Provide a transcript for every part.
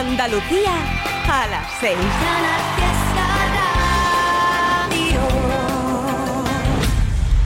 Andalucía a las 6.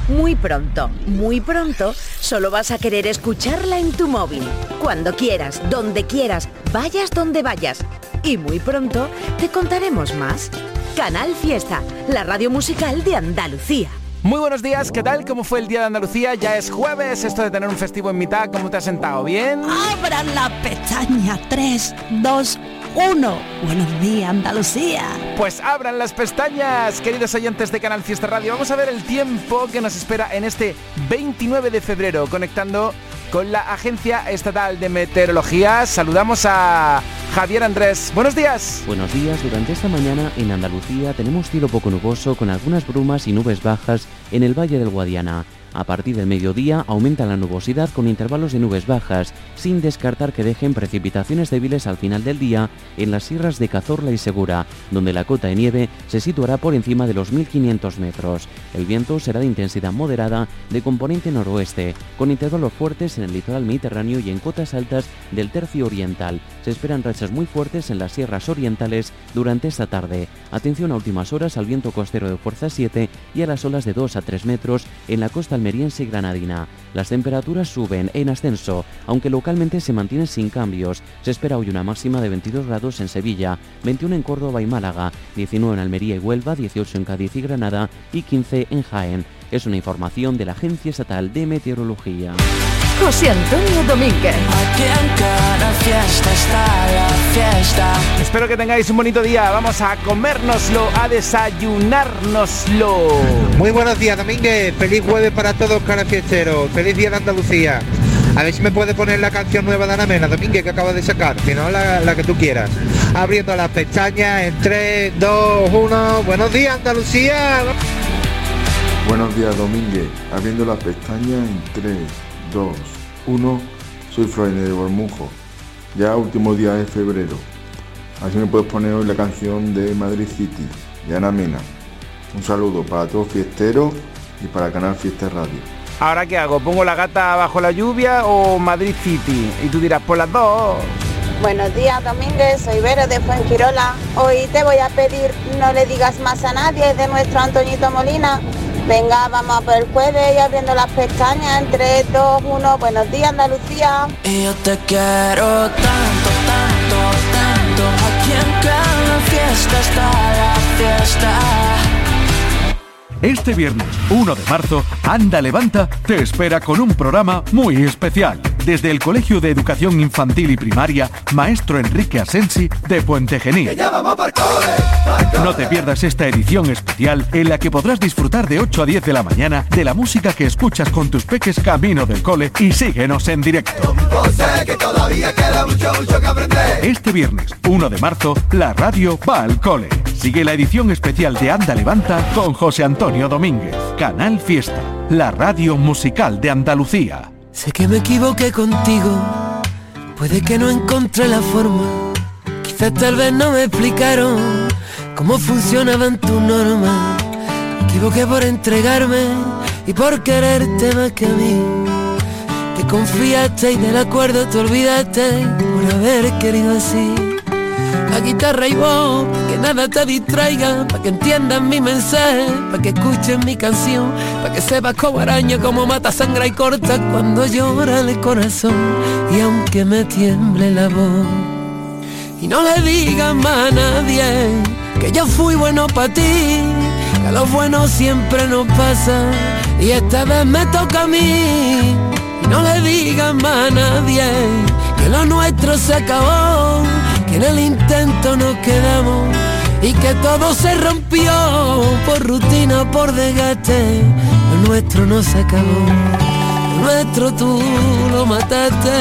Muy pronto, muy pronto, solo vas a querer escucharla en tu móvil. Cuando quieras, donde quieras, vayas donde vayas. Y muy pronto te contaremos más. Canal Fiesta, la radio musical de Andalucía. Muy buenos días, ¿qué tal? ¿Cómo fue el día de Andalucía? Ya es jueves, esto de tener un festivo en mitad, ¿cómo te has sentado? ¿Bien? Abran la pestaña 3, 2, 1. Buenos días, Andalucía. Pues abran las pestañas, queridos oyentes de Canal Fiesta Radio. Vamos a ver el tiempo que nos espera en este 29 de febrero, conectando con la Agencia Estatal de Meteorología. Saludamos a Javier Andrés. Buenos días. Buenos días. Durante esta mañana en Andalucía tenemos cielo poco nuboso con algunas brumas y nubes bajas en el Valle del Guadiana. A partir del mediodía aumenta la nubosidad con intervalos de nubes bajas, sin descartar que dejen precipitaciones débiles al final del día en las sierras de Cazorla y Segura, donde la cota de nieve se situará por encima de los 1500 metros. El viento será de intensidad moderada de componente noroeste, con intervalos fuertes en el litoral mediterráneo y en cotas altas del tercio oriental. Se esperan rachas muy fuertes en las sierras orientales durante esta tarde. Atención a últimas horas al viento costero de fuerza 7 y a las olas de 2 a 3 metros en la costa almeriense y granadina. Las temperaturas suben en ascenso, aunque localmente se mantienen sin cambios. Se espera hoy una máxima de 22 grados en Sevilla, 21 en Córdoba y Málaga, 19 en Almería y Huelva, 18 en Cádiz y Granada y 15 en Jaén. Es una información de la Agencia Estatal de Meteorología. José Antonio Domínguez. Espero que tengáis un bonito día. Vamos a comérnoslo, a desayunárnoslo. Muy buenos días, Domínguez. Feliz jueves para todos, cara fiesteros. Feliz día de Andalucía. A ver si me puede poner la canción nueva de Ana Mena, Domínguez, que acaba de sacar. Si no, la, la que tú quieras. Abriendo las pestañas en 3, 2, 1. Buenos días, Andalucía. Buenos días, Domínguez. Abriendo las pestañas en 3, 2, 1. Soy Freire de Bormujo. Ya último día de febrero. Así me puedes poner hoy la canción de Madrid City, de Ana Mena. Un saludo para todos fiesteros y para Canal Fiesta Radio. ¿Ahora qué hago? ¿Pongo la gata bajo la lluvia o Madrid City? Y tú dirás, por las dos. Buenos días, Domínguez. Soy Vero de Fuengirola. Hoy te voy a pedir no le digas más a nadie de nuestro Antoñito Molina. Venga, vamos a por el jueves y abriendo las pestañas en 3, 2, 1. Buenos días, Andalucía. Y yo te quiero tanto, tanto, tanto. Aquí en cada fiesta está la fiesta. Este viernes 1 de marzo, Anda Levanta te espera con un programa muy especial. Desde el Colegio de Educación Infantil y Primaria, Maestro Enrique Asensi de Puente Genil. No te pierdas esta edición especial en la que podrás disfrutar de 8 a 10 de la mañana de la música que escuchas con tus peques camino del cole y síguenos en directo. Este viernes 1 de marzo, la radio va al cole. Sigue la edición especial de Anda Levanta con José Antonio Domínguez. Canal Fiesta, la radio musical de Andalucía. Sé que me equivoqué contigo, puede que no encontré la forma. Quizás tal vez no me explicaron cómo funcionaban tus normas. Me equivoqué por entregarme y por quererte más que a mí. Te confiaste y del acuerdo te olvidaste por haber querido así. La guitarra y pa' que nada te distraiga, para que entiendan mi mensaje, para que escuchen mi canción, para que sepas como araña, como mata sangre y corta cuando llora el corazón, y aunque me tiemble la voz, y no le digas más a nadie que yo fui bueno para ti, que lo bueno siempre nos pasa, y esta vez me toca a mí, y no le digas más a nadie que lo nuestro se acabó en el intento nos quedamos y que todo se rompió por rutina, por desgaste. Lo nuestro no se acabó, lo nuestro tú lo mataste.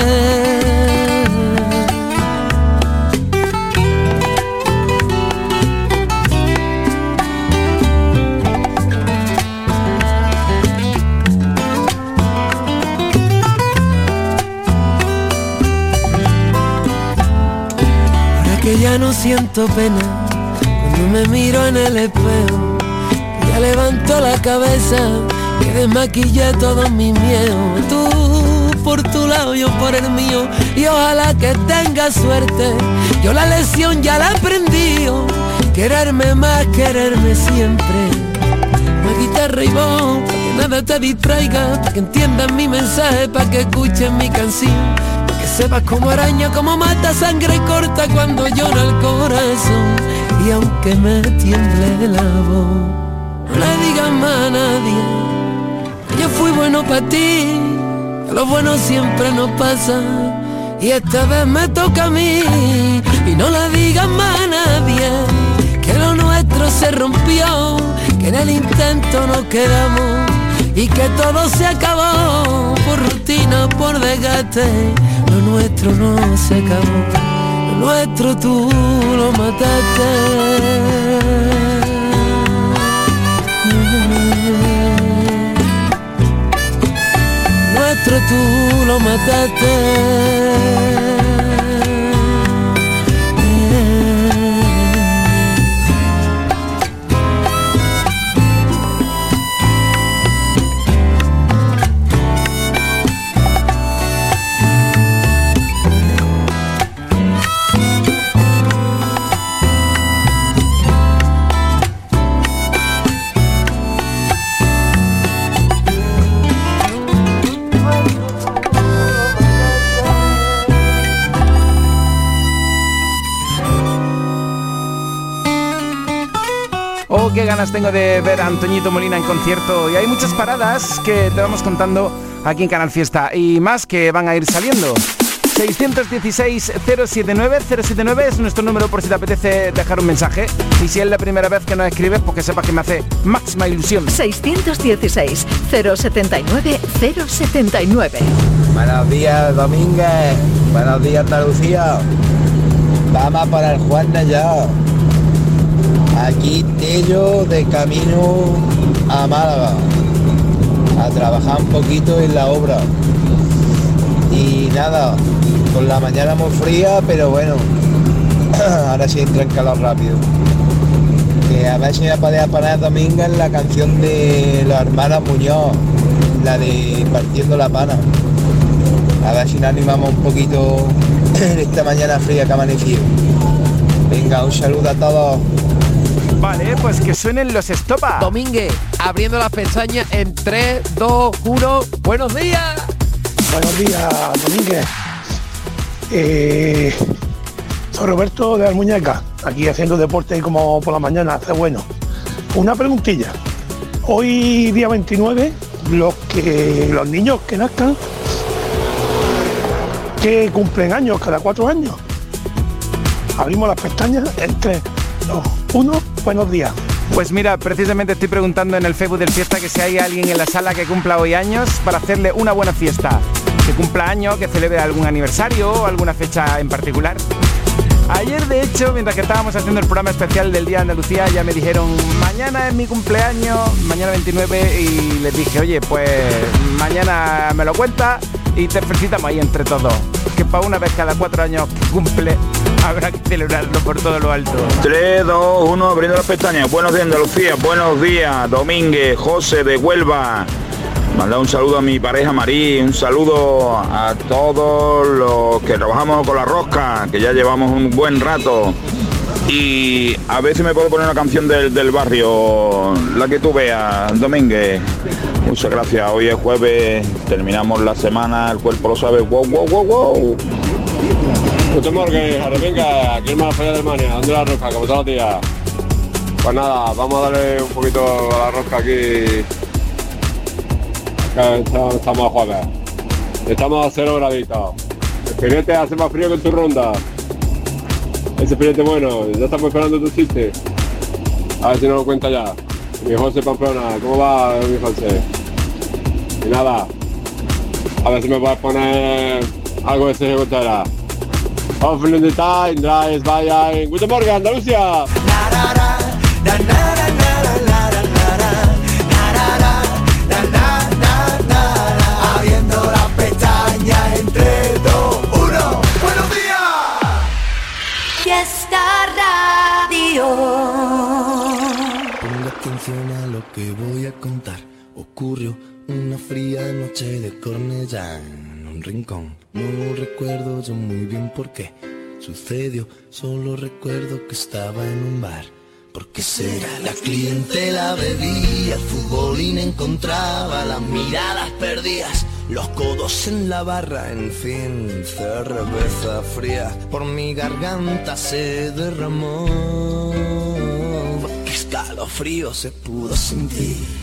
Que ya no siento pena cuando me miro en el espejo. Ya levanto la cabeza que desmaquillé todos mis miedos. Tú por tu lado, yo por el mío, y ojalá que tengas suerte. Yo la lección ya la aprendí, quererme más, quererme siempre. Una guitarra y voz, para que nada te distraiga, para que entiendan mi mensaje, para que escuchen mi canción. Sepas como araña, como mata sangre corta cuando llora el corazón. Y aunque me tiemble la voz, no le digas más a nadie yo fui bueno para ti, lo bueno siempre nos pasa. Y esta vez me toca a mí, y no le digas más a nadie, que lo nuestro se rompió, que en el intento nos quedamos, y que todo se acabó, por rutina, por desgaste, nuestro no se acabó, nuestro tú lo mataste. tú lo mataste. Qué ganas tengo de ver a Antoñito Molina en concierto. Y hay muchas paradas que te vamos contando aquí en Canal Fiesta. Y más que van a ir saliendo. 616-079-079 es nuestro número por si te apetece dejar un mensaje. Y si es la primera vez que nos escribes, pues que sepas que me hace máxima ilusión. 616-079-079. Buenos días, Domínguez. Buenos días, Andalucía. Vamos para el Juan de ya. Aquí Tello de camino a Málaga a trabajar un poquito en la obra. Y nada, con la mañana muy fría, pero bueno, ahora sí entra en calor rápido. Que a ver si me podía poner domingo en la canción de los hermanos Muñoz, la de Partiendo la Pana. A ver si nos animamos un poquito en esta mañana fría que amaneció. Venga, un saludo a todos. Vale, pues que suenen los estopa. Domínguez, abriendo las pestañas en 3, 2, 1. ¡Buenos días! Buenos días, Domínguez. Eh, soy Roberto de Almuñeca, aquí haciendo deporte como por la mañana, hace bueno. Una preguntilla. Hoy, día 29, los, que, los niños que nazcan, que cumplen años cada cuatro años. Abrimos las pestañas en 3, 2, 1 buenos días. Pues mira, precisamente estoy preguntando en el Facebook del Fiesta que si hay alguien en la sala que cumpla hoy años para hacerle una buena fiesta. Que cumpla años, que celebre algún aniversario o alguna fecha en particular. Ayer, de hecho, mientras que estábamos haciendo el programa especial del Día de Andalucía, ya me dijeron, mañana es mi cumpleaños, mañana 29, y les dije, oye, pues mañana me lo cuenta y te felicitamos ahí entre todos. Que para una vez cada cuatro años cumple, habrá que celebrarlo por todo lo alto. 3, 2, 1, abriendo las pestañas. Buenos días Andalucía, buenos días Domínguez, José de Huelva. Manda un saludo a mi pareja Marí, un saludo a todos los que trabajamos con la rosca, que ya llevamos un buen rato. Y a ver si me puedo poner una canción del, del barrio, la que tú veas, Domínguez. Muchas gracias, hoy es jueves, terminamos la semana, el cuerpo lo sabe, wow, wow, wow, wow. Guten Morgen, venga, aquí en Malafaya de Alemania, ¿dónde la rosca? Como todos los días. Pues nada, vamos a darle un poquito a la rosca aquí. Estamos a jueves. Estamos a cero graditos. El filete hace más frío que tu ronda. Ese filete bueno, ya estamos esperando tu chiste. A ver si nos lo cuenta ya. Mi José Pamplona, ¿cómo va mi José? Y nada, a ver si me puedes poner algo de Sergio Contreras. Hoffentlich the time, drei, zwei, ein. Guten Morgen, Andalucía. Abriendo la pestaña entre dos, uno. Buenos días. Fiesta Radio. Ponga atención a lo que voy a contar. Ocurrió una fría noche de Cornellán rincón. No recuerdo yo muy bien por qué sucedió, solo recuerdo que estaba en un bar. ¿Por qué será? La clientela bebía, el futbolín encontraba las miradas perdidas, los codos en la barra, en fin, cerveza fría por mi garganta se derramó. Qué escalofrío se pudo sentir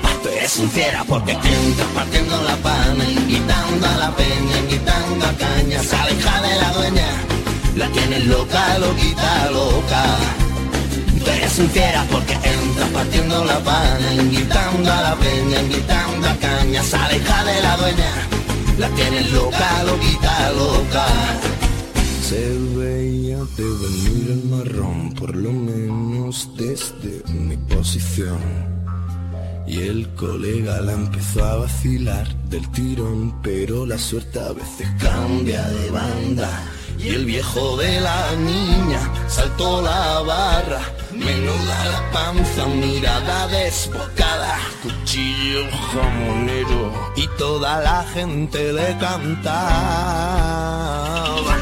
Fiera porque entras partiendo la pana, invitando a la peña, invitando a caña, sale hija de la dueña, la tienes loca, loquita, loca. Tú eres fiera porque entras partiendo la pana, invitando a la peña, invitando a caña, sale hija de la dueña, la tienes loca, loquita, loca. Se veía de venir el marrón, por lo menos desde mi posición. Y el colega la empezó a vacilar del tirón, pero la suerte a veces cambia de banda. Y el viejo de la niña saltó la barra, menuda la panza, mirada desbocada, cuchillo jamonero y toda la gente le cantaba.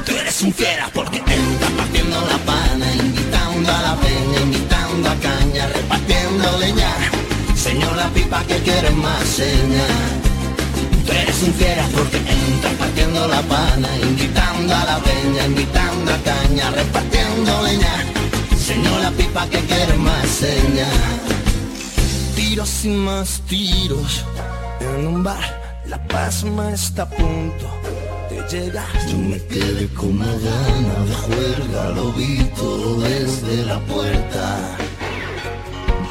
Tú eres un fiera porque entras partiendo la pana, invitando a la peña, invitando a caña, repartiendo leña. Señor la pipa que quiere más seña. Tú eres un fiera porque entras partiendo la pana, invitando a la peña, invitando a caña, repartiendo leña. Señor la pipa que quiere más seña. Tiros y más tiros en un bar, la pasma está a punto de llegar. Yo me quedé como gana de juerga, lo vi todo desde la puerta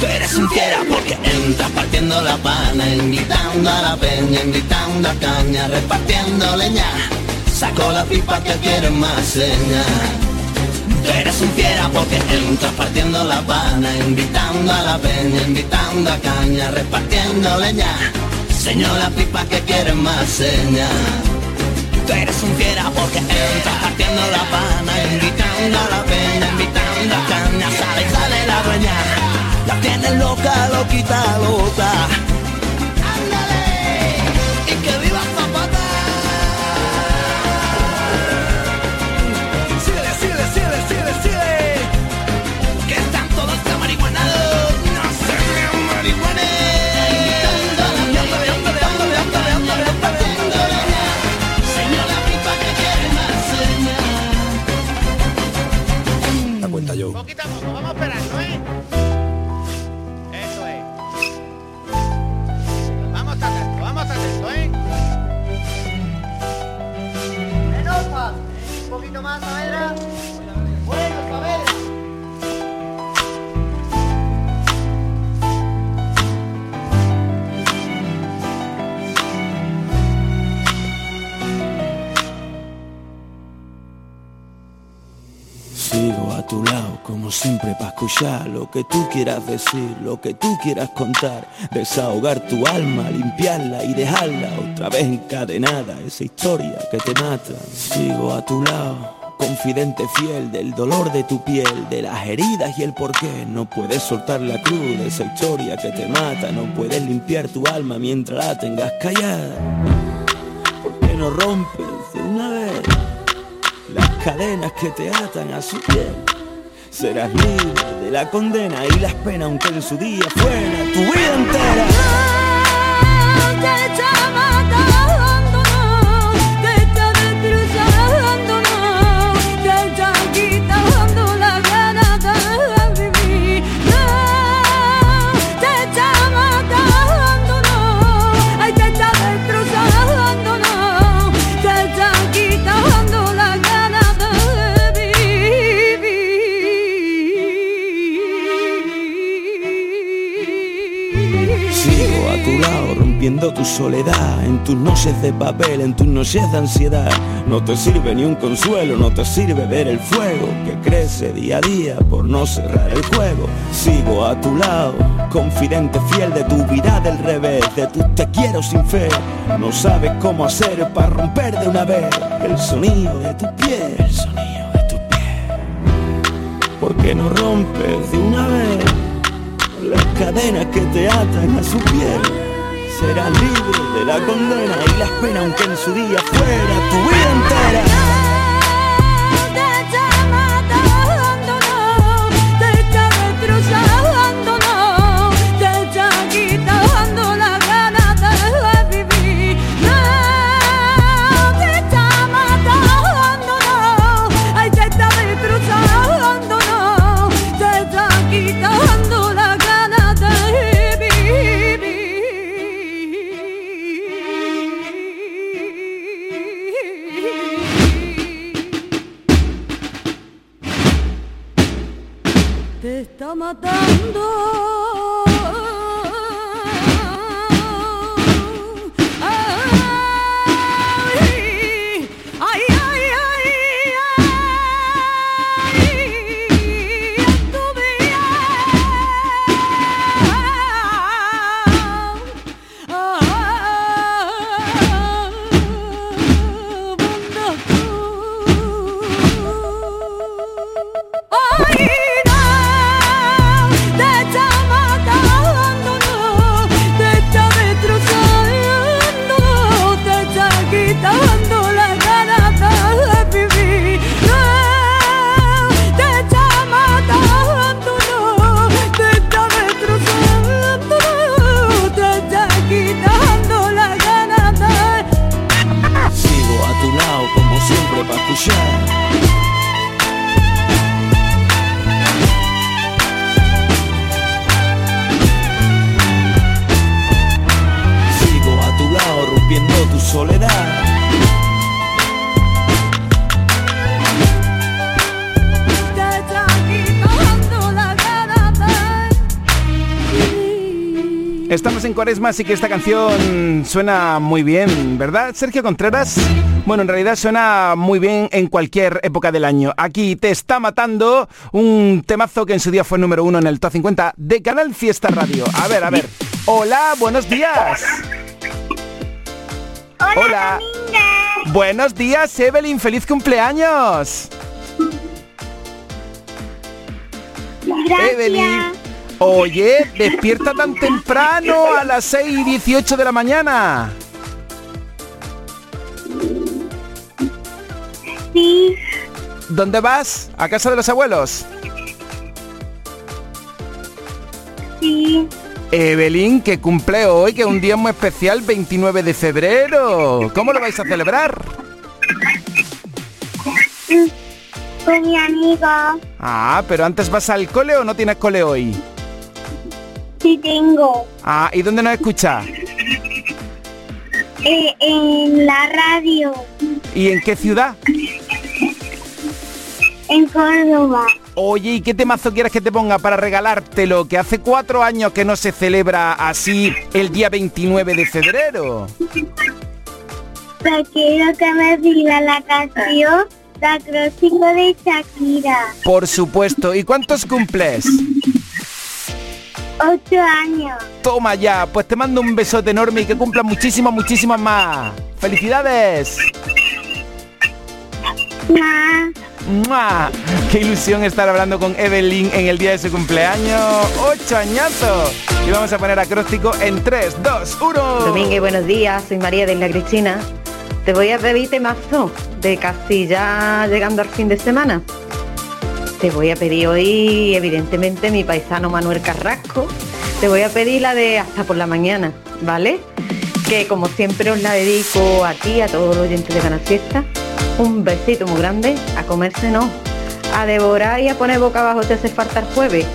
Tú eres un fiera porque entras partiendo la pana, invitando a la peña, invitando a caña, repartiendo leña. Saco la pipa que quiere más seña. Tú eres un fiera porque entras partiendo la pana, invitando a la peña, invitando a caña, repartiendo leña. Señor la pipa que quiere más seña. Loca, loquita, loca. Lo que tú quieras decir, lo que tú quieras contar, desahogar tu alma, limpiarla y dejarla otra vez encadenada, esa historia que te mata. Sigo a tu lado, confidente fiel del dolor de tu piel, de las heridas y el porqué. No puedes soltar la cruz de esa historia que te mata, no puedes limpiar tu alma mientras la tengas callada. ¿Por qué no rompes de una vez? las cadenas que te atan a su piel. Serás libre de la condena y las penas, aunque en su día fuera tu vida entera. Tu soledad En tus noches de papel, en tus noches de ansiedad. No te sirve ni un consuelo, no te sirve ver el fuego Que crece día a día por no cerrar el juego. Sigo a tu lado, confidente fiel de tu vida del revés De tu te quiero sin fe. No sabes cómo hacer para romper de una vez El sonido de tu piel. El sonido de tu piel. ¿Por qué no rompes de una vez las cadenas que te atan a su piel. Serás libre de la condena y las penas aunque en su día fuera tu vida entera. Te está Cuaresma, así que esta canción suena muy bien, ¿verdad, Sergio Contreras? Bueno, en realidad suena muy bien en cualquier época del año. Aquí te está matando un temazo que en su día fue número uno en el Top 50 de Canal Fiesta Radio. A ver, a ver. Hola, buenos días. Hola. Buenos días, Evelyn. Feliz cumpleaños. Evelyn. Oye, despierta tan temprano a las 6 y 18 de la mañana. Sí, ¿Dónde vas? ¿A casa de los abuelos? sí, Evelyn, que cumple hoy, que es un día muy especial, 29 de febrero. ¿Cómo lo vais a celebrar? con mi amigo. Ah, pero antes vas al cole o no tienes cole hoy? Sí tengo. Ah, ¿y dónde nos escuchas? Eh, en la radio, ¿Y en qué ciudad? en Córdoba. Oye, ¿y qué temazo quieres que te ponga para regalártelo? Que hace cuatro años que no se celebra así el día 29 de febrero. Pero quiero que me diga la canción de acróstico de Shakira. Por supuesto. ¿Y cuántos cumples? Ocho años. Toma ya, pues te mando un besote enorme y que cumplan muchísimas, muchísimas más. ¡Felicidades! Ma, ¡Mua! ¡Qué ilusión estar hablando con Evelyn en el día de su cumpleaños! ¡Ocho añazos! Y vamos a poner acróstico en 3, 2, 1. Domingue, buenos días, soy María de Isla Cristina. Te voy a pedir temazo de casi ya llegando al fin de semana. Te voy a pedir hoy, evidentemente, mi paisano Manuel Carrasco. Te voy a pedir la de hasta por la mañana, ¿vale? Que como siempre os la dedico a ti, a todos los oyentes de Canal Fiesta. Un besito muy grande, a comerse no, a devorar y a poner boca abajo te hace falta el jueves.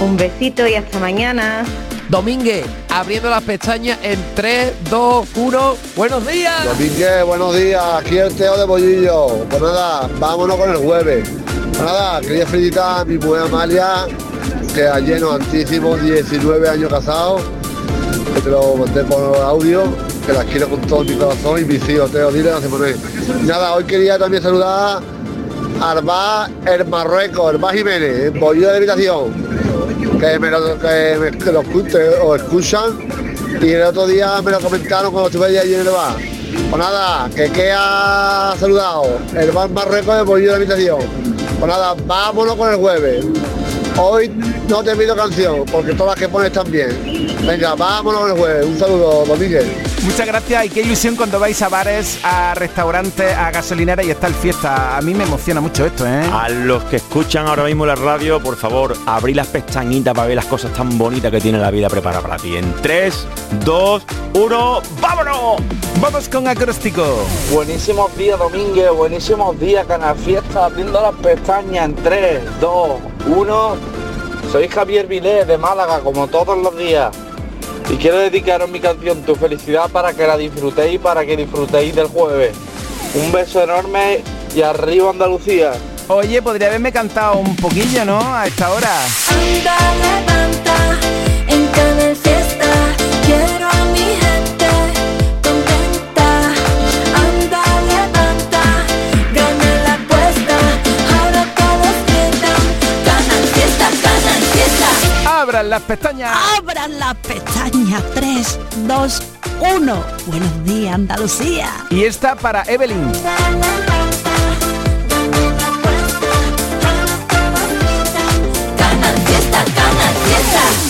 Un besito y hasta mañana. Domínguez, abriendo las pestañas en 3, 2, 1. ¡Buenos días! Domínguez, buenos días, aquí el Teo de Bollillo. Pues nada, vámonos con el jueves. Pues nada, quería felicitar a mi mujer Amalia, que ayer nos antísimos 19 años casados. que te lo mandé por audio, que las quiero con todo mi corazón y mis hijos, Teo, dile, no se pone. Nada, hoy quería también saludar a Arbá el Marruecos, Arbá Jiménez, en bollo de habitación, que me lo, que me, que lo escuche- o escuchan y el otro día me lo comentaron cuando estuve allí en el bar. Pues nada, que que ha saludado el bar de bollo de habitación. Pues nada, vámonos con el jueves. Hoy no te pido canción, porque todas las que pones están bien. Venga, vámonos con el jueves. Un saludo, Domínguez. Muchas gracias y qué ilusión cuando vais a bares, a restaurantes, a gasolineras y está el fiesta. A mí me emociona mucho esto, ¿eh? A los que escuchan ahora mismo la radio, por favor, abrí las pestañitas para ver las cosas tan bonitas que tiene la vida preparada para ti. En 3, 2, 1, ¡vámonos! Vamos con acróstico. Buenísimos días, Domínguez. Buenísimos días, Canal Fiesta. Abriendo las pestañas en 3, 2, 1. Soy Javier Vilés de Málaga, como todos los días. Y quiero dedicaros mi canción Tu felicidad para que la disfrutéis y para que disfrutéis del jueves. Un beso enorme y arriba Andalucía. Oye, podría haberme cantado un poquillo, ¿no? A esta hora. Anda, levanta, Abran las pestañas. Abran las pestañas. 3, 2, 1. Buenos días, Andalucía. Y esta para Evelyn. Canal Fiesta, Canal Fiesta.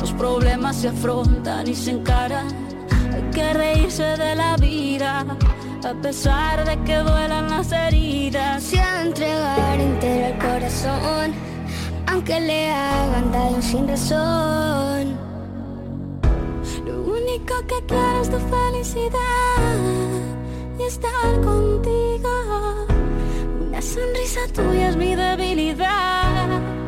Los problemas se afrontan y se encaran. Hay que reírse de la vida, a pesar de que duelan las heridas. A entregar entero el corazón, aunque le hagan daño sin razón. Lo único que quiero es tu felicidad y estar contigo. Una sonrisa tuya es mi debilidad.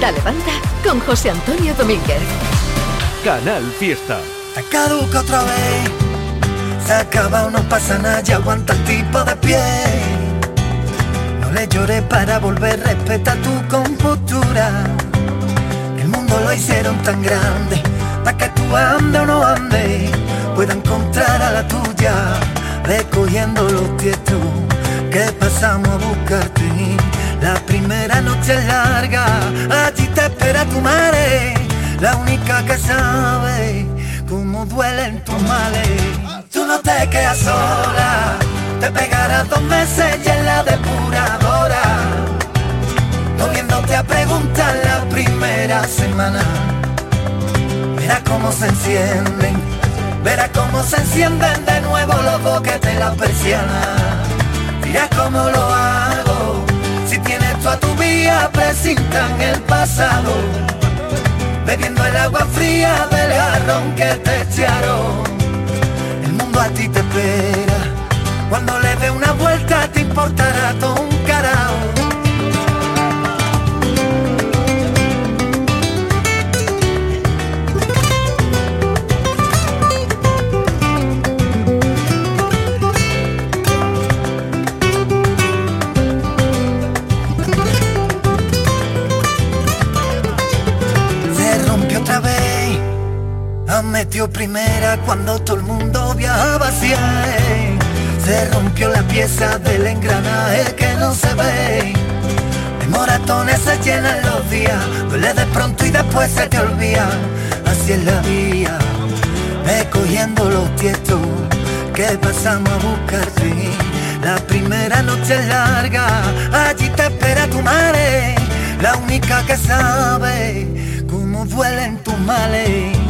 Anda, levanta con José Antonio Domínguez. Canal Fiesta. Te caduca otra vez. Se acaba, no pasa nada, ya aguanta el tipo de pie. No le llores para volver, respeta tu compostura. El mundo lo hicieron tan grande, para que tú ande o no ande, pueda encontrar a la tuya, recogiendo los tú, que pasamos a buscarte. La primera noche es larga, tu madre, la única que sabe cómo duelen tus males. Tú no te quedas sola, te pegarás dos meses y en la depuradora, volviéndote a preguntar la primera semana. Verás cómo se encienden, verás cómo se encienden de nuevo los boquetes la persiana. Dirás cómo lo hago, si tienes tú a tu vía, presintan el pasado bebiendo el agua fría del jarrón que te echaron. El mundo a ti te espera, cuando le dé una vuelta te importará todo un carajo. Primera cuando todo el mundo viajaba hacia él. Se rompió la pieza del engranaje que no se ve. De moratones se llenan los días, duele de pronto y después se te olvida. Así es la vía, ve cogiendo los tiestos que pasamos a buscarte. La primera noche es larga, allí te espera tu madre, la única que sabe cómo duelen tus males.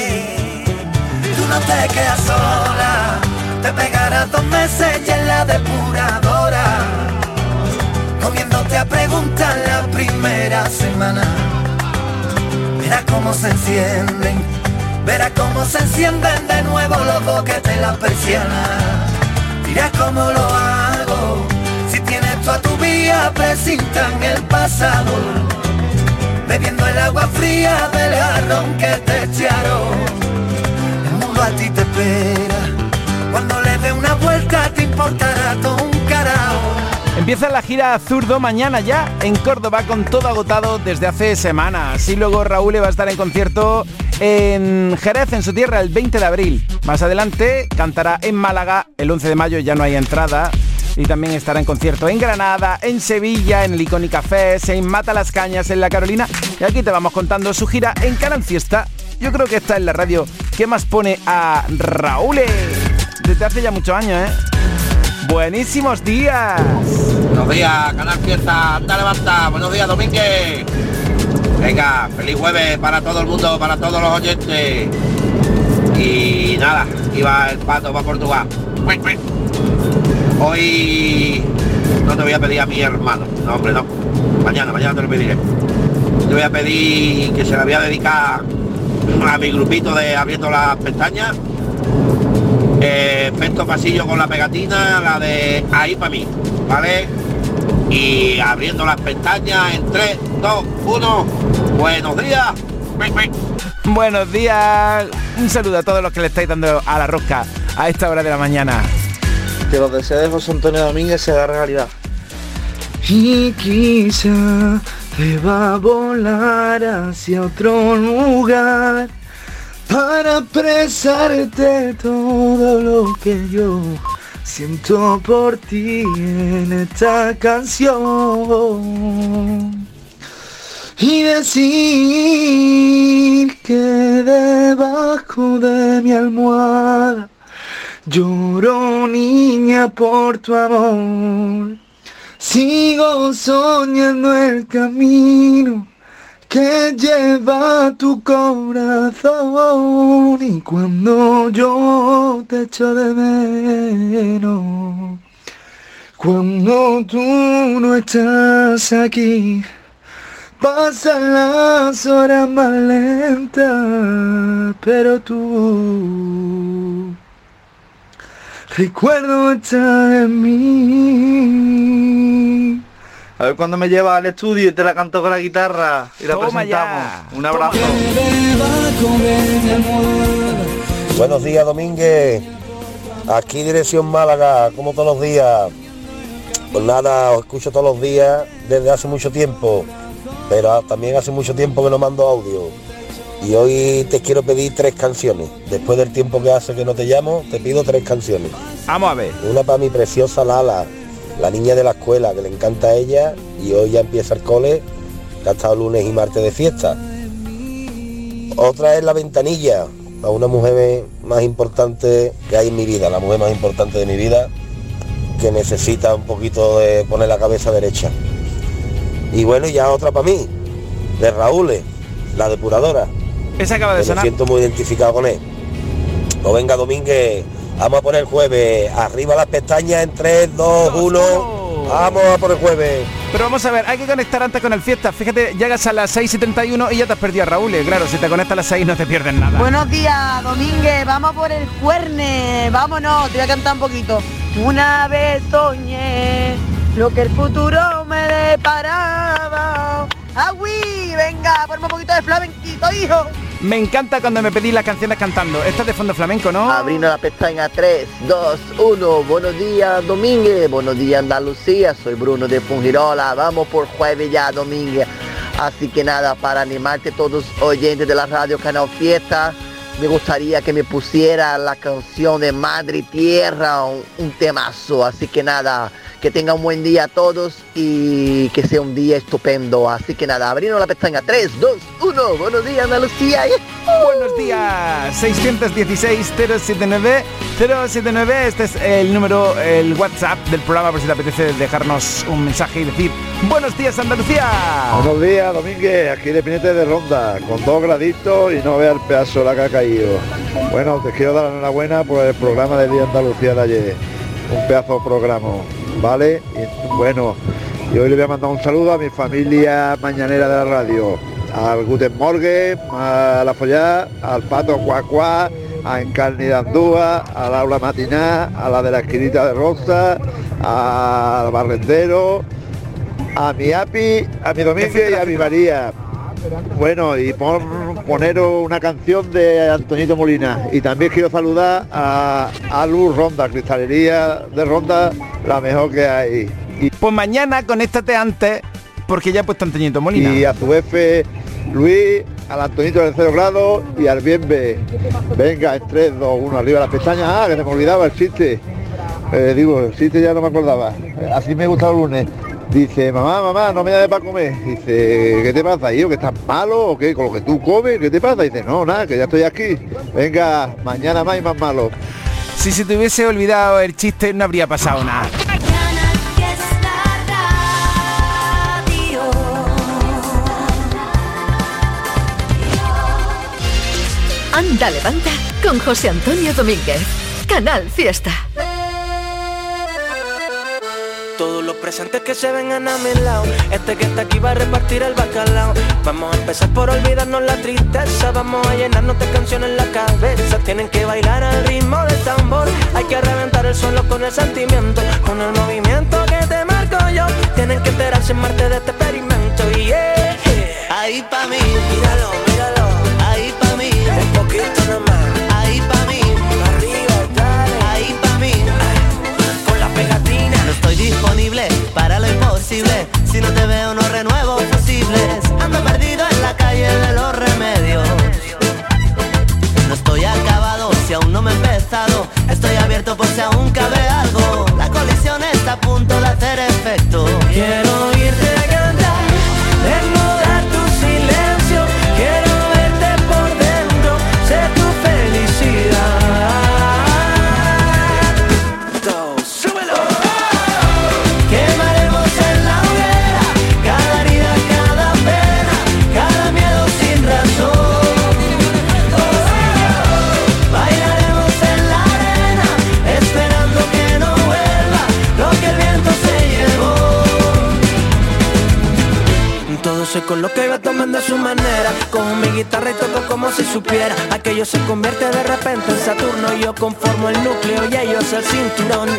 tú no te quedas sola, te pegarás dos meses y en la depuradora, comiéndote a preguntar la primera semana. Verás cómo se encienden, verás cómo se encienden de nuevo los boquetes la persiana. Dirás cómo lo hago, si tienes tú a tu vía, presintan el pasado. Bebiendo el agua fría del jarrón que te echaron. A ti te espera, cuando le dé una vuelta te importará todo un carajo. Empieza la gira Zurdo mañana ya en Córdoba con todo agotado desde hace semanas. Y luego Raúl va a estar en concierto en Jerez, en su tierra, el 20 de abril. Más adelante cantará en Málaga, el 11 de mayo ya no hay entrada. Y también estará en concierto en Granada, en Sevilla, en el Icónica Fest, en Mata las Cañas, en La Carolina. Y aquí te vamos contando su gira en Canal Fiesta. Yo creo que esta es la radio que más pone a Raúl desde hace ya muchos años, ¿eh? Buenísimos días. Buenos días, Canal Fiesta, anda levanta, buenos días Domínguez. Venga, feliz jueves para todo el mundo, para todos los oyentes. Y nada, iba el pato para Portugal. Hoy no te voy a pedir a mi hermano, no hombre no. Mañana, mañana te lo pediré. Te voy a pedir que se la voy a dedicar a mi grupito de abriendo las pestañas. Eh, efecto pasillo con la pegatina, la de ahí para mí, ¿vale? Y abriendo las pestañas en 3, 2, 1. Buenos días. Buenos días. Un saludo a todos los que le estáis dando a la rosca a esta hora de la mañana. Que los deseos de José Antonio Domínguez se hagan realidad. Y quizá te va a volar hacia otro lugar para expresarte todo lo que yo siento por ti en esta canción. Y decir que debajo de mi almohada lloro niña por tu amor. Sigo soñando el camino que lleva tu corazón. Y cuando yo te echo de menos, cuando tú no estás aquí, pasan las horas más lentas, pero tú recuerdo estar en mí. A ver cuándo me lleva al estudio y te la canto con la guitarra y la Toma presentamos. ya. Un abrazo. Buenos días, Domínguez. Aquí dirección Málaga, como todos los días. Pues nada, os escucho todos los días desde hace mucho tiempo, pero también hace mucho tiempo que no mando audio. Y hoy te quiero pedir tres canciones. Después del tiempo que hace que no te llamo, te pido tres canciones. Vamos a ver. Una para mi preciosa Lala, la niña de la escuela, que le encanta a ella y hoy ya empieza el cole, que ha estado lunes y martes de fiesta. Otra es La Ventanilla, a una mujer más importante que hay en mi vida, la mujer más importante de mi vida, que necesita un poquito de poner la cabeza derecha. Y bueno, ya otra para mí, de Raúl, la depuradora. Esa acaba de que me sonar. siento muy identificado con él. O venga Domínguez, vamos a poner el jueves, arriba las pestañas en 3, 2, 1. Vamos a por el jueves. Pero vamos a ver, hay que conectar antes con el fiesta. Fíjate, llegas a las 6 y 31 y ya te has perdido a Raúl. Y Claro, si te conectas a las 6 no te pierdes nada. Buenos días, Domínguez, vamos por el cuerne, vámonos, te voy a cantar un poquito. Una vez soñé lo que el futuro me deparaba. ¡Agüi! Venga, ponme un poquito de flamenquito, hijo. Me encanta cuando me pedís las canciones cantando. Esta es de fondo flamenco, ¿no? Abriendo la pestaña 3, 2, 1. Buenos días, Domínguez. Buenos días, Andalucía. Soy Bruno de Fungirola. Vamos por jueves ya, Domínguez. Así que nada, para animarte todos oyentes de la radio Canal Fiesta, me gustaría que me pusiera la canción de Madre Tierra, un, un temazo. Así que nada, que tengan un buen día a todos y que sea un día estupendo. Así que nada, abriendo la pestaña 3, 2, 1. Buenos días, Andalucía. Buenos días, 616-079 079, este es el número, el WhatsApp del programa por si te apetece dejarnos un mensaje y decir Buenos días Andalucía. Buenos días, Domínguez, aquí de Pinete de Ronda, con dos graditos y no vea el pedazo de la que ha Bueno, te quiero dar la enhorabuena por el programa de Día Andalucía de ayer. Un pedazo de programa, ¿vale? Bueno, y hoy le voy a mandar un saludo a mi familia mañanera de la radio. Al Guten Morgen, a la Follá, al Pato Cuacuá, a Encarni de Andúa, al Aula Matiná, a la de la esquinita de Rosa, al Barrendero, a mi Api, a mi Domínguez y a mi María. Bueno, y poneros una canción de Antonito Molina. Y también quiero saludar a, a Luz Ronda, cristalería de Ronda, la mejor que hay. Y, Pues mañana conéctate antes porque ya he puesto Antoñito Molina. y a su jefe Luis, al Antonito del cero grado y al Bienve. Venga, en 3, 2, 1, arriba las pestañas. Ah, que se me olvidaba el chiste. Eh, digo, el chiste ya no me acordaba. Así me gusta el lunes. Dice, mamá, mamá, no me llames para comer. Dice, ¿qué te pasa, hijo? ¿Que estás malo o qué? ¿Con lo que tú comes? ¿Qué te pasa? Dice, no, nada, que ya estoy aquí. Venga, mañana más y más malo. Si se te hubiese olvidado el chiste no habría pasado nada. Anda, levanta con José Antonio Domínguez. Canal Fiesta. Todos los presentes que se vengan a mi lado. Este que está aquí va a repartir el bacalao. Vamos a empezar por olvidarnos la tristeza. Vamos a llenarnos de canciones en la cabeza. Tienen que bailar al ritmo del tambor. Hay que reventar el suelo con el sentimiento. Con el movimiento que te marco yo. Tienen que enterarse en Marte de este experimento. Y yeah, Ahí pa' mí, míralo, para lo imposible. Si no te veo, no renuevo posibles. Ando perdido en la calle de los remedios. No estoy acabado si aún no me he empezado. Estoy abierto por si aún cabe algo. La colisión está a punto de hacer efecto. Quiero Con lo que yo tomen de su manera. Cojo mi guitarra y toco como si supiera. Aquello se convierte de repente en Saturno. Yo conformo el núcleo y ellos el cinturón.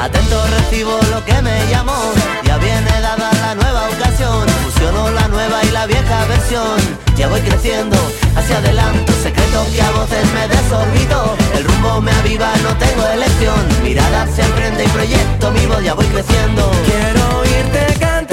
Atento recibo lo que me llamó Ya viene dada la nueva ocasión. Fusiono la nueva y la vieja versión. Ya voy creciendo hacia adelante. Secreto que a voces me desorbito. El rumbo me aviva, no tengo elección. Mirada se aprende y proyecto vivo Ya voy creciendo. Quiero irte cantando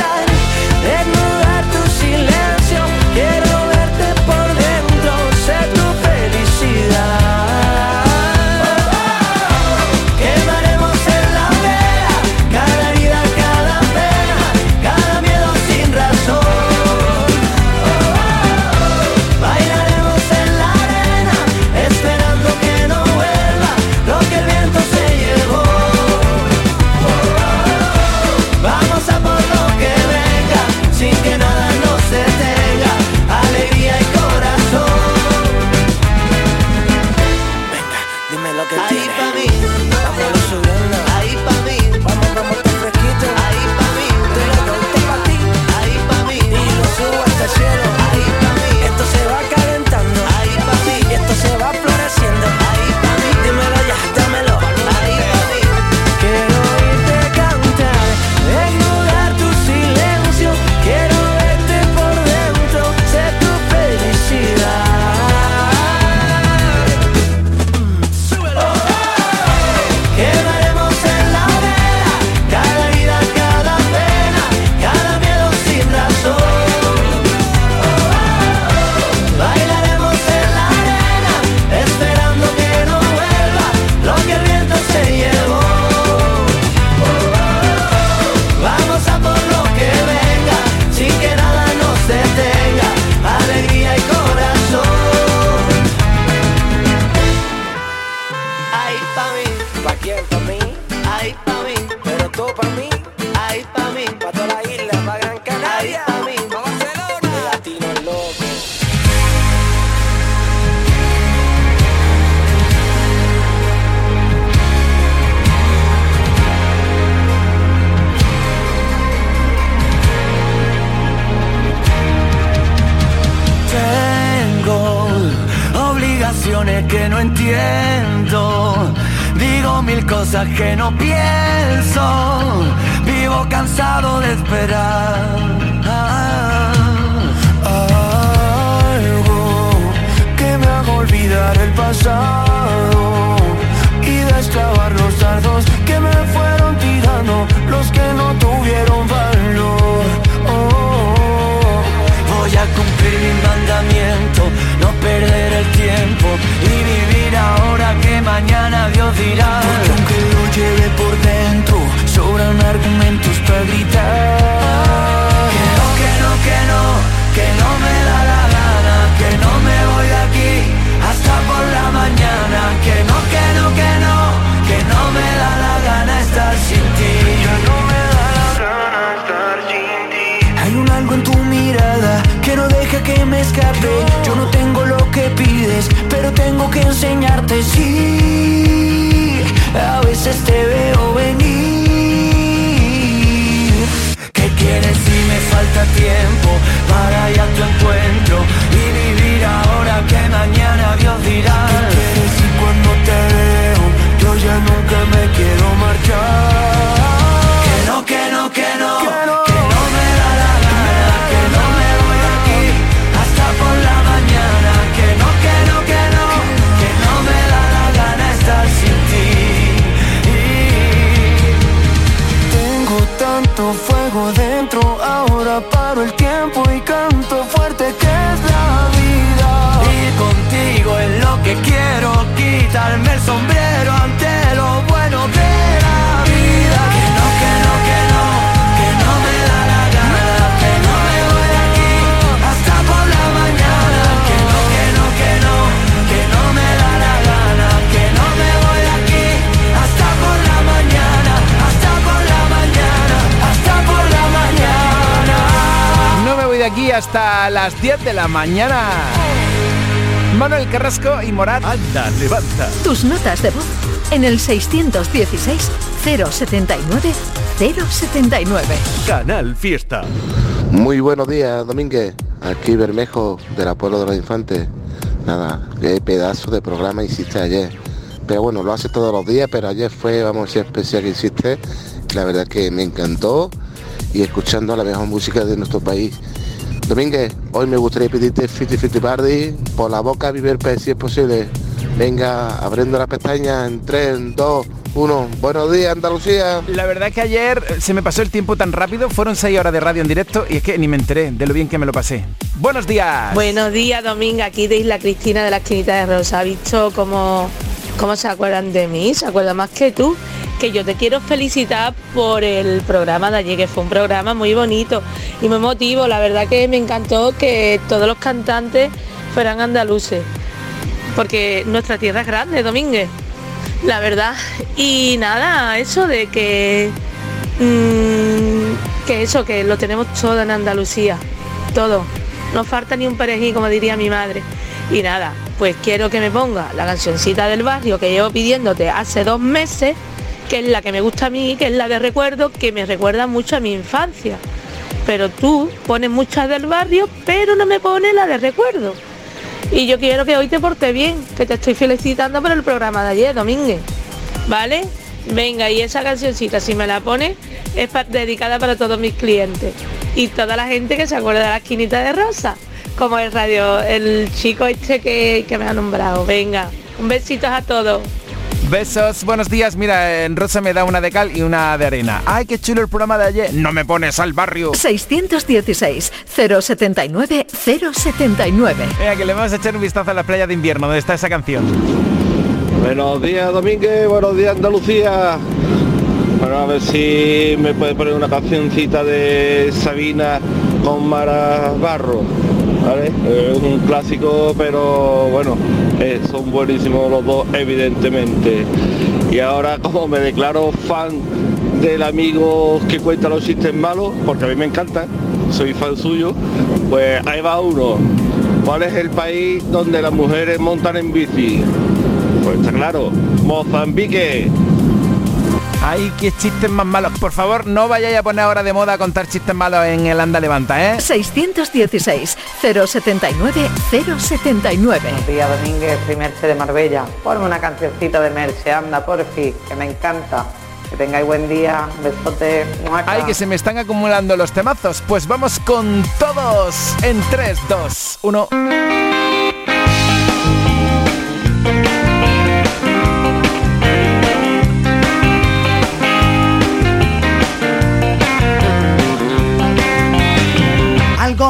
hasta las 10 de la mañana. Manuel Carrasco y Morat. Anda, levanta. Tus notas de voz en el 616 079 079. Canal Fiesta. Muy buenos días, Domínguez. Aquí Bermejo, de la Pueblo de los Infantes. Nada, qué pedazo de programa hiciste ayer. Pero bueno, lo hace todos los días, pero ayer fue, vamos, ese especial que hiciste. La verdad que me encantó y escuchando la mejor música de nuestro país Domínguez, hoy me gustaría pedirte Fiti Fiti Party por la boca Viver Pez, si es posible. Venga, abriendo las pestañas en 3, 2, 1. Buenos días, Andalucía. La verdad es que ayer eh, se me pasó el tiempo tan rápido, fueron 6 horas de radio en directo y es que ni me enteré de lo bien que me lo pasé. Buenos días. Buenos días, Domingo. Aquí de Isla Cristina de la Esquinita de Rosa. ¿Ha visto cómo, cómo se acuerdan de mí? ¿Se acuerdan más que tú? Que yo te quiero felicitar por el programa de ayer, que fue un programa muy bonito y muy emotivo. La verdad que me encantó que todos los cantantes fueran andaluces. Porque nuestra tierra es grande, Domínguez. La verdad. Y nada, eso de que... mm, que eso, que lo tenemos todo en Andalucía. Todo. No falta ni un perejil, como diría mi madre. Y nada, pues quiero que me ponga la cancioncita del barrio que llevo pidiéndote hace dos meses, que es la que me gusta a mí, que es la de recuerdo, que me recuerda mucho a mi infancia. Pero tú pones muchas del barrio, pero no me pones la de recuerdo. Y yo quiero que hoy te porte bien, que te estoy felicitando por el programa de ayer, Domínguez. ¿Vale? Venga, y esa cancioncita, si me la pones, es dedicada para todos mis clientes. Y toda la gente que se acuerda de la esquinita de Rosa, como el radio, el chico este que, que me ha nombrado. Venga, un besito a todos. Besos, buenos días. Mira, en Rosa me da una de cal y una de arena. Ay, qué chulo el programa de ayer. No me pones al barrio. 616 079 079. Venga, que le vamos a echar un vistazo a la playa de invierno, donde está esa canción. Buenos días, Domínguez. Buenos días, Andalucía. Bueno, a ver si me puede poner una cancioncita de Sabina con Mara Barro. Es un clásico, pero bueno, eh, son buenísimos los dos, evidentemente. Y ahora, como me declaro fan del amigo que cuenta los chistes malos, porque a mí me encanta, soy fan suyo, pues ahí va uno. ¿Cuál es el país donde las mujeres montan en bici? Pues está claro, Mozambique. Ay, qué chistes más malos. Por favor, no vayáis a poner ahora de moda a contar chistes malos en el Anda Levanta, ¿eh? 616 079 079. Buenos días, Domínguez, soy Merche de Marbella. Ponme una cancioncita de Merche, anda, por fin, que me encanta. Que tengáis buen día, un besote. muaca. Ay, que se me están acumulando los temazos. Pues vamos con todos en 3, 2, 1.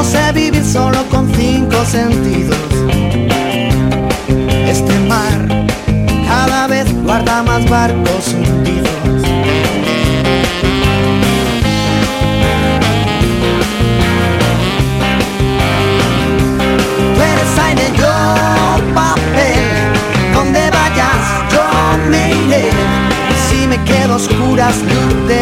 No sé vivir solo con cinco sentidos. Este mar cada vez guarda más barcos hundidos. Tú eres aire, yo papel. Donde vayas, yo me iré. Si me quedo oscuras, luz de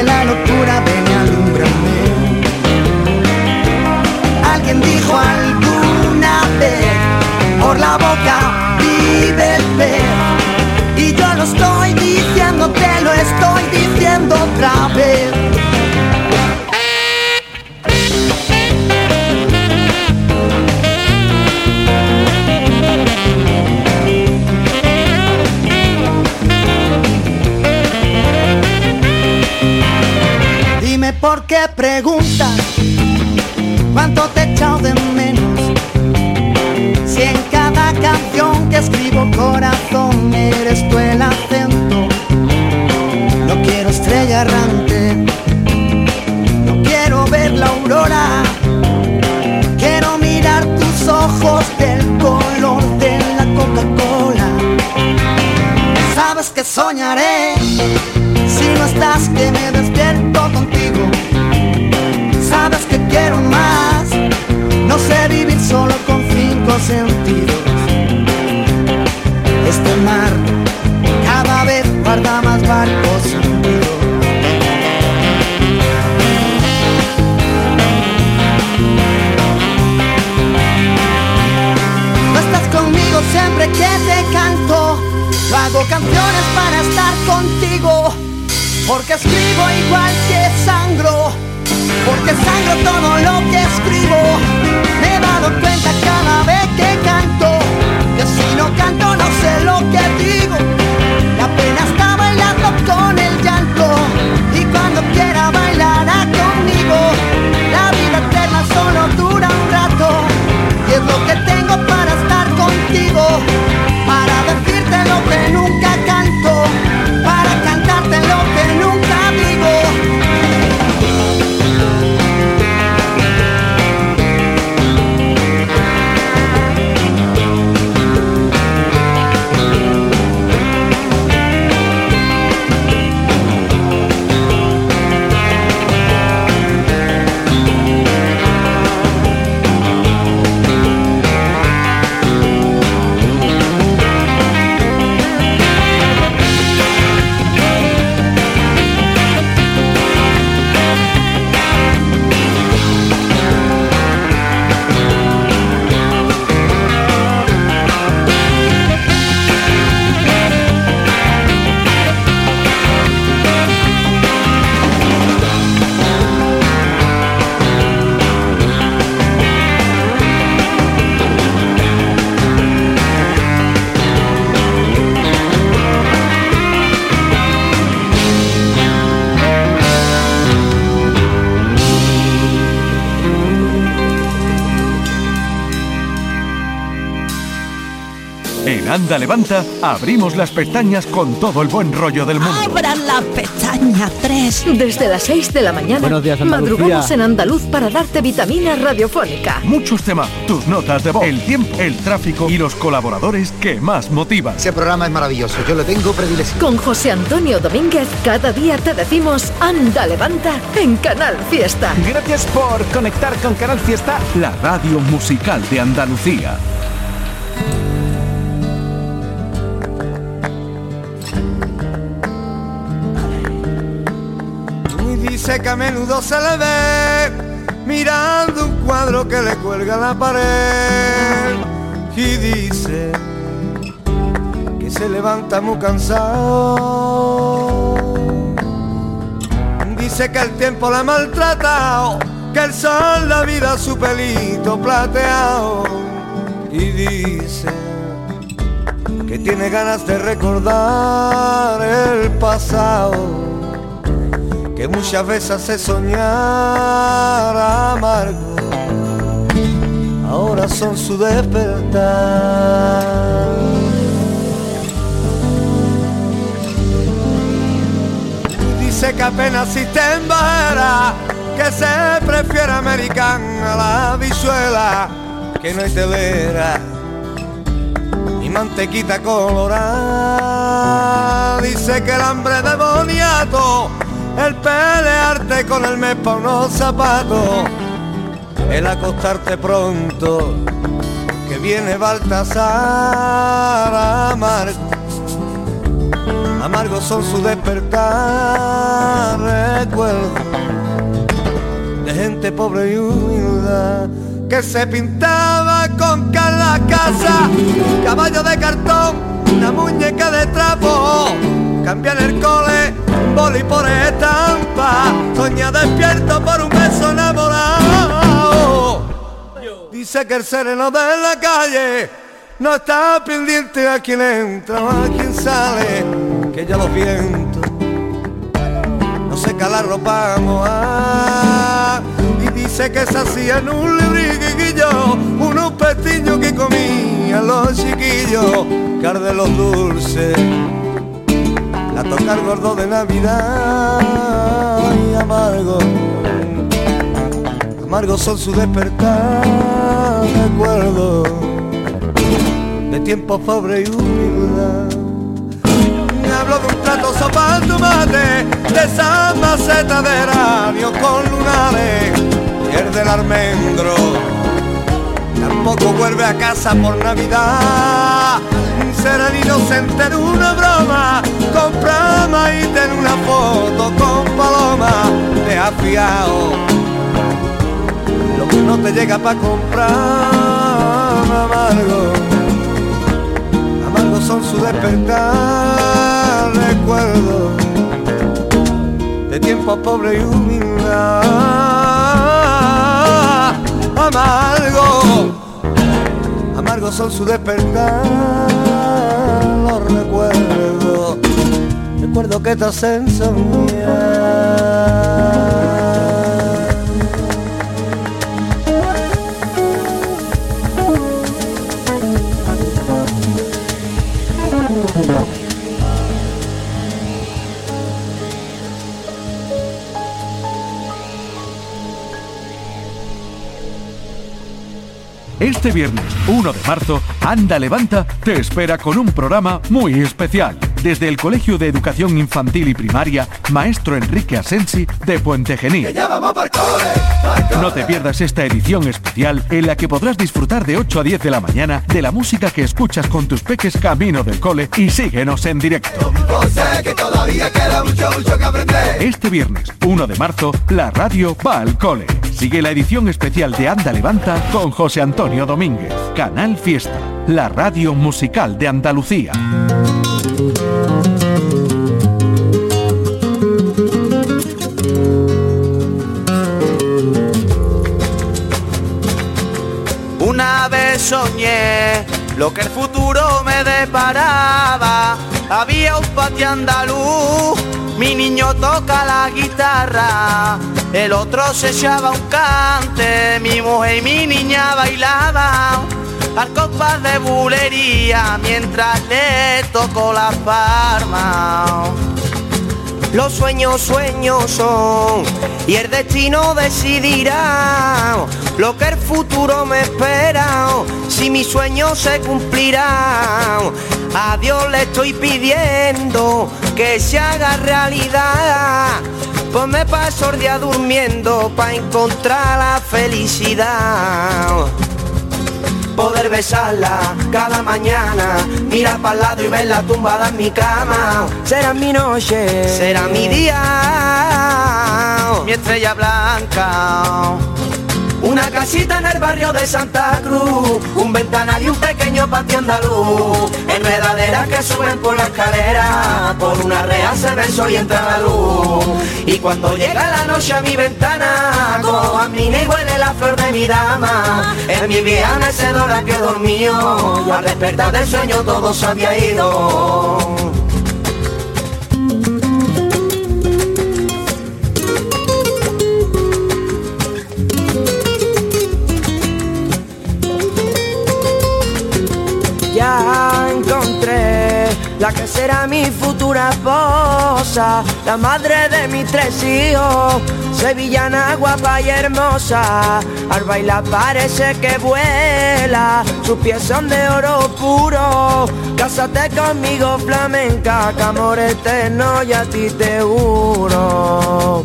estoy diciendo otra vez. Dime por qué preguntas cuánto te he echado de menos. Si en cada canción que escribo corazón eres tú el acento. No quiero ver la aurora, quiero mirar tus ojos del color de la Coca-Cola. Sabes que soñaré si no estás que me despierto contigo. Sabes que quiero más, no sé vivir solo con cinco sentidos. Este mar cada vez guarda más barcos. canciones para estar contigo, porque escribo igual que sangro, porque sangro todo lo que escribo. Me he dado cuenta cada vez que canto, que si no canto no sé lo que digo. Anda Levanta abrimos las pestañas con todo el buen rollo del mundo. Abran las pestañas 3. Desde las 6 de la mañana, Buenos días, Andalucía. madrugamos en Andaluz para darte vitamina radiofónica. Muchos temas, tus notas de voz, el tiempo, el tráfico y los colaboradores que más motivan. Ese programa es maravilloso, yo lo tengo predilección. Con José Antonio Domínguez, cada día te decimos Anda Levanta en Canal Fiesta. Gracias por conectar con Canal Fiesta. La radio musical de Andalucía. Dice que a menudo se le ve mirando un cuadro que le cuelga la pared. Y dice que se levanta muy cansado. Dice que el tiempo la ha maltratado, que el sol la vida a su pelito plateado. Y dice que tiene ganas de recordar el pasado muchas veces hace soñar amargo, ahora son su despertar. Dice que apenas existe en bajera, que se prefiere americana a la visuela, que no hay telera ni mantequita colorada. Dice que el hambre demoniato el pelearte con el mes pa' unos zapatos, el acostarte pronto, que viene Baltasar amargo. Amargos son su despertar, recuerdo de gente pobre y humilde que se pintaba con la casa, caballo de cartón, una muñeca de trapo, cambian el cole boli por estampa, soña despierto por un beso enamorado. Dice que el sereno de la calle no está pendiente a quien entra o a quien sale, que ya los vientos no seca la ropa mojada. Y dice que se hacía en un libriguillo unos pestiños que comían los chiquillos, car de los dulces a tocar gordo de Navidad y amargo. Amargos son su despertar, recuerdo de tiempos pobre y humildad. Me hablo de un plato sopa tomate, de esa maceta de geranio con lunares, pierde el almendro. Tampoco vuelve a casa por Navidad. Será el inocente en una broma, compra maíz en una foto con paloma, te ha fiado. Lo que no te llega para comprar, amargo, amargo son su despertar, recuerdo. De tiempos pobre y humildad, amargo amargos son su despertar, los recuerdo, recuerdo que te hacen soñar. Este viernes 1 de marzo, Anda Levanta te espera con un programa muy especial. Desde el Colegio de Educación Infantil y Primaria, Maestro Enrique Asensi de Puente Genil. No te pierdas esta edición especial en la que podrás disfrutar de 8 a 10 de la mañana de la música que escuchas con tus peques camino del cole y síguenos en directo. Este viernes 1 de marzo, la radio va al cole. Sigue la edición especial de Anda Levanta con José Antonio Domínguez. Canal Fiesta, la radio musical de Andalucía. Soñé lo que el futuro me deparaba. Había un patio andaluz, mi niño toca la guitarra, el otro se echaba un cante, mi mujer y mi niña bailaban. al compás de bulería mientras le toco la palma. Los sueños, sueños son y el destino decidirá lo que el futuro me espera. Si mi sueño se cumplirá, a Dios le estoy pidiendo que se haga realidad. Pues me paso el día durmiendo para encontrar la felicidad poder besarla cada mañana, mirar para el lado y verla tumbada en mi cama. Será mi noche, será mi día, mi estrella blanca. Una casita en el barrio de Santa Cruz, un ventanal y un pequeño patio andaluz, enredaderas que suben por la escalera, por una rea se sol y entra la luz. Y cuando llega la noche a mi ventana, a mi y huele la flor de mi dama, en mi vieja mecedora que dormió, y al despertar del sueño todo se había ido. La que será mi futura esposa, la madre de mis tres hijos, sevillana guapa y hermosa, al bailar parece que vuela, sus pies son de oro puro, cásate conmigo flamenca, que amor eterno y a ti te juro.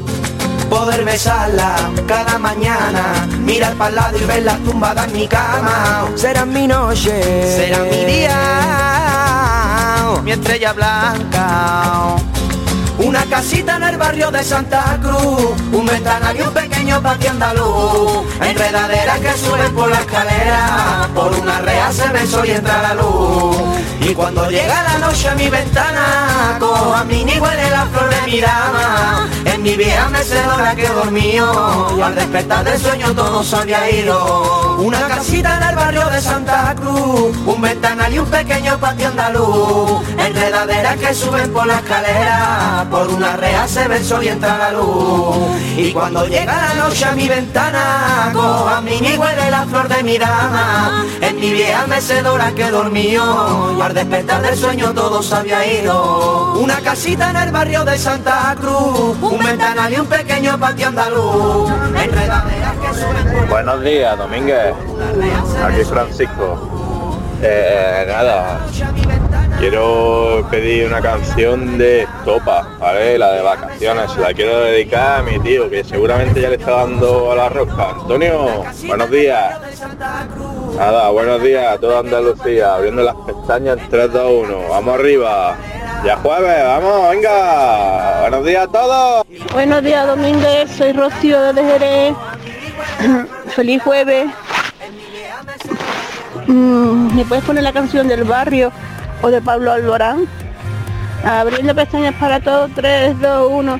Poder besarla cada mañana, mirar para el lado y verla tumbada en mi cama. Será mi noche, será mi día, mi estrella blanca. Una casita en el barrio de Santa Cruz, un un pequeño patio andaluz, enredaderas que suben por la escalera, por una rea se ve y entra la luz. Y cuando llega la noche a mi ventana, cojo a mí ni huele la flor de mi dama, en mi vieja mecedora que dormió, y al despertar del sueño todo se había ido. Una casita en el barrio de Santa Cruz, un ventanal y un pequeño patio andaluz, enredaderas que suben por la escalera, por una rea se ve el sol y entra la luz. Y cuando llega la noche a mi ventana, cojo a mí ni huele la flor de mi dama, en mi vieja mecedora que dormió, y al despertar del sueño todo se había ido. Una casita en el barrio de Santa Cruz, un ventanal y un pequeño patio andaluz, que suben Buenos días, Domínguez. Aquí Francisco. Eh, nada, quiero pedir una canción de Topa, ¿vale? La de vacaciones. La quiero dedicar a mi tío, que seguramente ya le está dando a la rosca. Antonio, buenos días. Nada, buenos días a toda Andalucía, abriendo las pestañas en 3, 2, 1. Vamos arriba. Ya jueves, vamos, venga. Buenos días a todos. Buenos días, Domínguez. Soy Rocío de Jerez. Feliz jueves. Mm, ¿Me puedes poner la canción del barrio o de Pablo Alborán? Abriendo pestañas para todos, 3, 2, 1.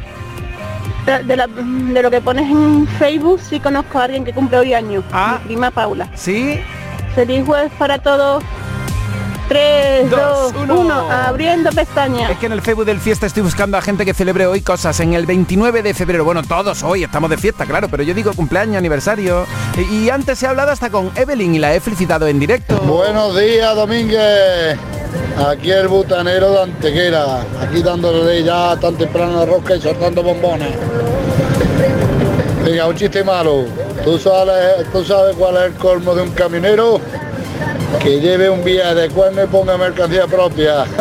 De, la- de lo que pones en Facebook, sí conozco a alguien que cumple hoy años. Mi prima Paula. ¿Sí? Feliz jueves para todos. 3, 2, 1. Abriendo pestañas. Es que en el Facebook del fiesta estoy buscando a gente que celebre hoy cosas. En el 29 de febrero, bueno, todos hoy estamos de fiesta, claro, pero yo digo cumpleaños, aniversario. Y, y antes he hablado hasta con Evelyn y la he felicitado en directo. Buenos días, Domínguez. Aquí el butanero de Antequera. Aquí dándole ya tan temprano la rosca y soltando bombones. Venga, un chiste malo. ¿Tú sabes, ¿Tú sabes cuál es el colmo de un camionero? Que lleve un viaje de cuerno y ponga mercancía propia.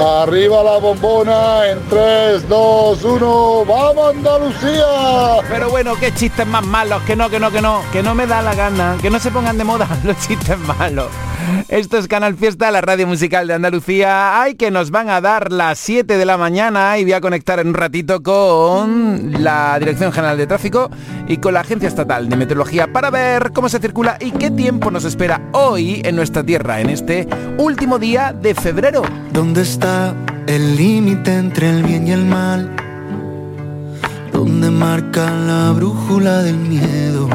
Arriba la bombona en 3, 2, 1. ¡Vamos Andalucía! Pero bueno, qué chistes más malos, que no, que no, que no, que no me da la gana, que no se pongan de moda los chistes malos. Esto es Canal Fiesta, la radio musical de Andalucía. Ay, que nos van a dar las 7 de la mañana y voy a conectar en un ratito con la Dirección General de Tráfico y con la Agencia Estatal de Meteorología para ver cómo se circula y qué tiempo nos espera hoy en nuestra tierra, en este último día de febrero. ¿Dónde está el límite entre el bien y el mal? ¿Dónde marca la brújula del miedo?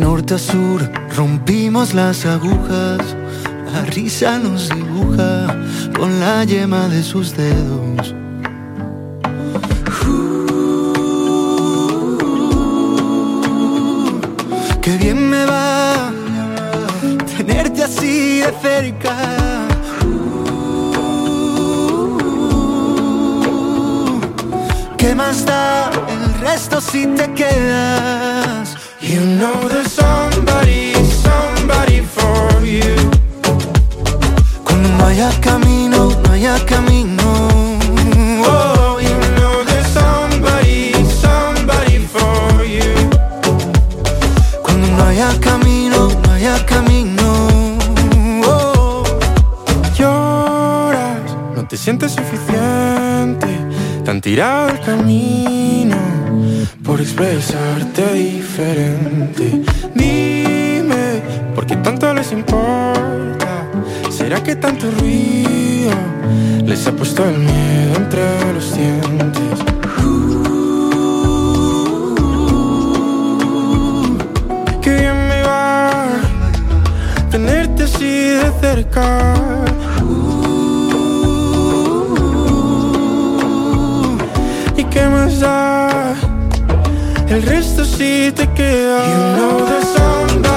Norte a sur rompimos las agujas, la risa nos dibuja con la yema de sus dedos. Uh, qué bien me va de cerca. ¿Qué más da el resto si te quedas? Te sientes suficiente. Tan tirado el camino por expresarte diferente. Dime, ¿por qué tanto les importa? ¿Será que tanto ruido les ha puesto el miedo entre los dientes? Va tenerte así de cerca. ¿Y qué más da? El resto sí te queda. You know.